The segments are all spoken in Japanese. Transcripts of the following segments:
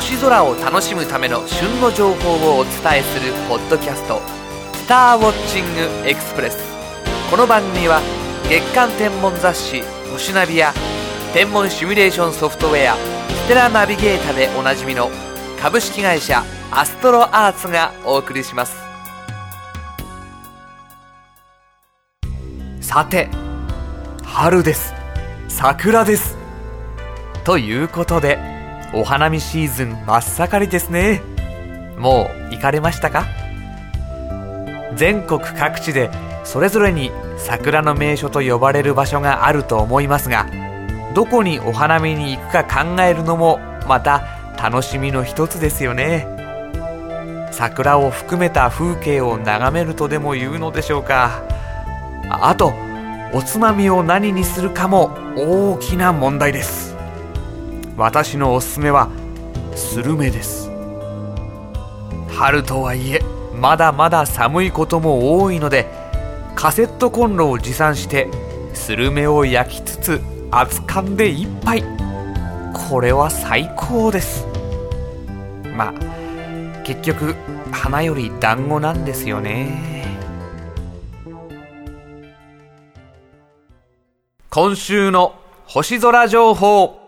星空を楽しむための旬の情報をお伝えするポッドキャスト「スターウォッチングエクスプレス」この番組は月間天文雑誌「星ナビ」や天文シミュレーションソフトウェア「ステラナビゲータ」でおなじみの株式会社アストロアーツがお送りします。さて春です。桜です。ということでお花見シーズン真っ盛りですね。もう行かれましたか？全国各地でそれぞれに桜の名所と呼ばれる場所があると思いますがどこにお花見に行くか考えるのもまた楽しみの一つですよね。桜を含めた風景を眺めるとでも言うのでしょうか？あとおつまみを何にするかも大きな問題です。私のおすすめはスルメです。春とはいえまだまだ寒いことも多いのでカセットコンロを持参してスルメを焼きつつ熱燗で一杯。これは最高です。まあ結局花より団子なんですよね。今週の星空情報。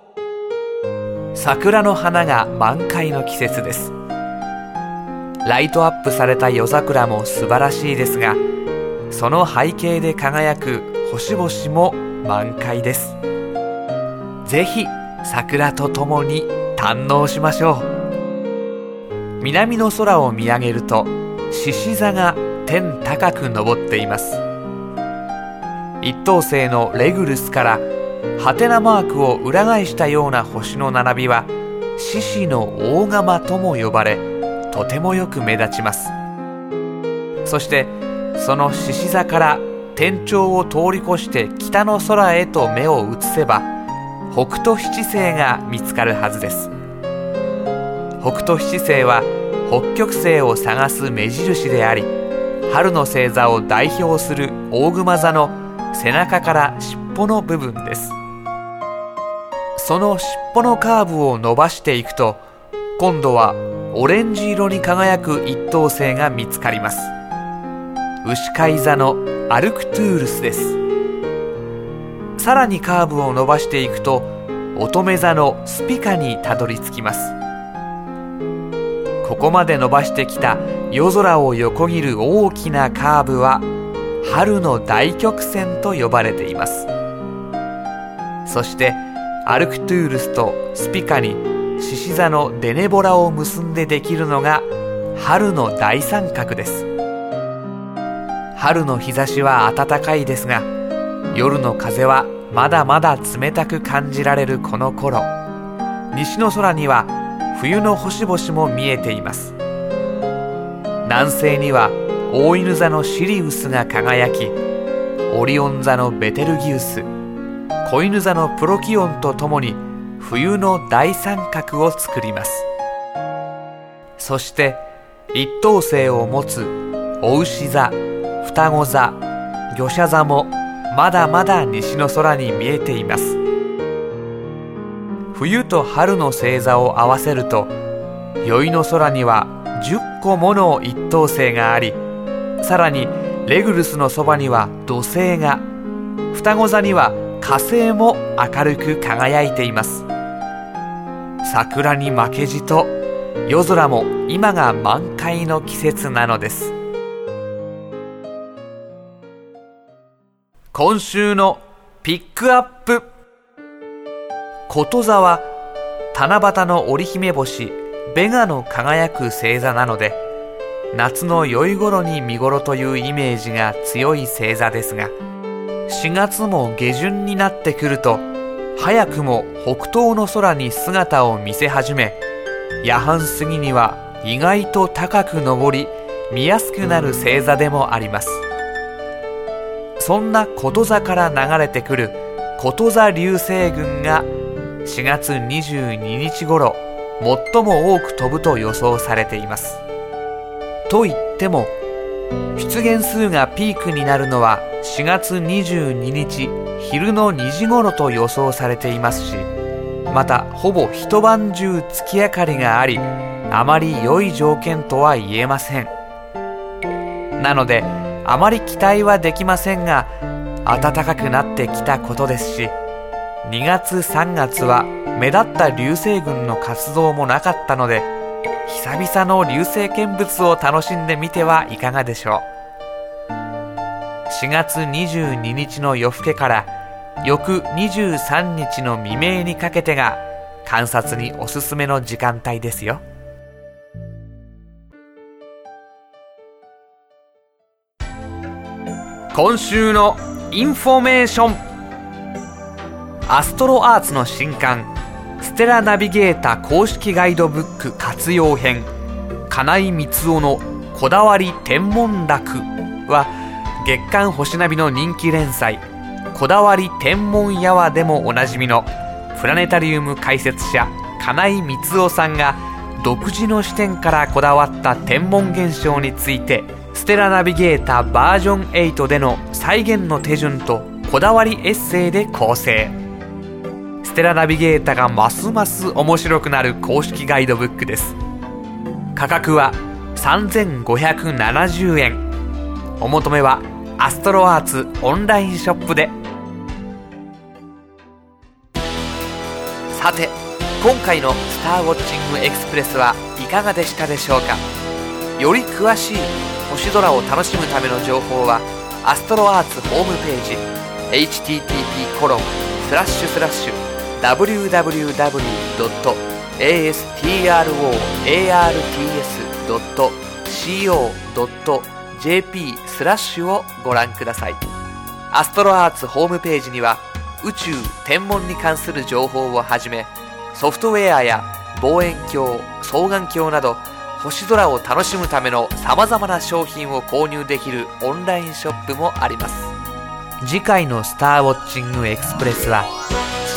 桜の花が満開の季節です。ライトアップされた夜桜も素晴らしいですがその背景で輝く星々も満開です。ぜひ桜とともに堪能しましょう。南の空を見上げると獅子座が天高く昇っています。一等星のレグルスからハテナマークを裏返したような星の並びは獅子の大釜とも呼ばれとてもよく目立ちます。そしてその獅子座から天頂を通り越して北の空へと目を移せば北斗七星が見つかるはずです。北斗七星は北極星を探す目印であり春の星座を代表する大熊座の背中から尻尾の部分です。その尻尾のカーブを伸ばしていくと今度はオレンジ色に輝く一等星が見つかります。牛飼い座のアルクトゥールスです。さらにカーブを伸ばしていくと乙女座のスピカにたどり着きます。ここまで伸ばしてきた夜空を横切る大きなカーブは春の大曲線と呼ばれています。そしてアルクトゥールスとスピカに獅子座のデネボラを結んでできるのが春の大三角です。春の日差しは暖かいですが夜の風はまだまだ冷たく感じられるこの頃。西の空には冬の星々も見えています。南西には大犬座のシリウスが輝きオリオン座のベテルギウス子犬座のプロキオンとともに冬の大三角を作ります。そして一等星を持つお牛座双子座魚舎座もまだまだ西の空に見えています。冬と春の星座を合わせると宵の空には10個もの一等星がありさらにレグルスのそばには土星が双子座には火星も明るく輝いています。桜に負けじと夜空も今が満開の季節なのです。今週のピックアップ。こと座は七夕の織姫星ベガの輝く星座なので夏の酔い頃に見頃というイメージが強い星座ですが4月も下旬になってくると早くも北東の空に姿を見せ始め夜半過ぎには意外と高く昇り見やすくなる星座でもあります。そんなこと座から流れてくること座流星群が4月22日頃最も多く飛ぶと予想されています。と言っても出現数がピークになるのは4月22日昼の2時頃と予想されていますしまたほぼ一晩中月明かりがありあまり良い条件とは言えません。なのであまり期待はできませんが暖かくなってきたことですし2月3月は目立った流星群の活動もなかったので久々の流星見物を楽しんでみてはいかがでしょう。4月22日の夜更けから翌23日の未明にかけてが観察におすすめの時間帯ですよ。今週のインフォメーション。アストロアーツの新刊ステラナビゲータ公式ガイドブック活用編金井光雄のこだわり天文楽は月刊星ナビの人気連載こだわり天文やわでもおなじみのプラネタリウム解説者金井光雄さんが独自の視点からこだわった天文現象についてステラナビゲータバージョン8での再現の手順とこだわりエッセイで構成。ステラナビゲータがますます面白くなる公式ガイドブックです。価格は3570円。お求めはアストロアーツオンラインショップで。さて今回の「スターウォッチングエクスプレス」はいかがでしたでしょうか？より詳しい星空を楽しむための情報はアストロアーツホームページ http コロンスラッシュスラッシュ www.astroarts.co.jp JP スラッシュをご覧ください。アストロアーツホームページには宇宙天文に関する情報をはじめソフトウェアや望遠鏡双眼鏡など星空を楽しむための様々な商品を購入できるオンラインショップもあります。次回のスターウォッチングエクスプレスは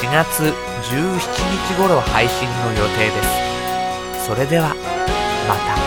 4月17日頃配信の予定です。それではまた。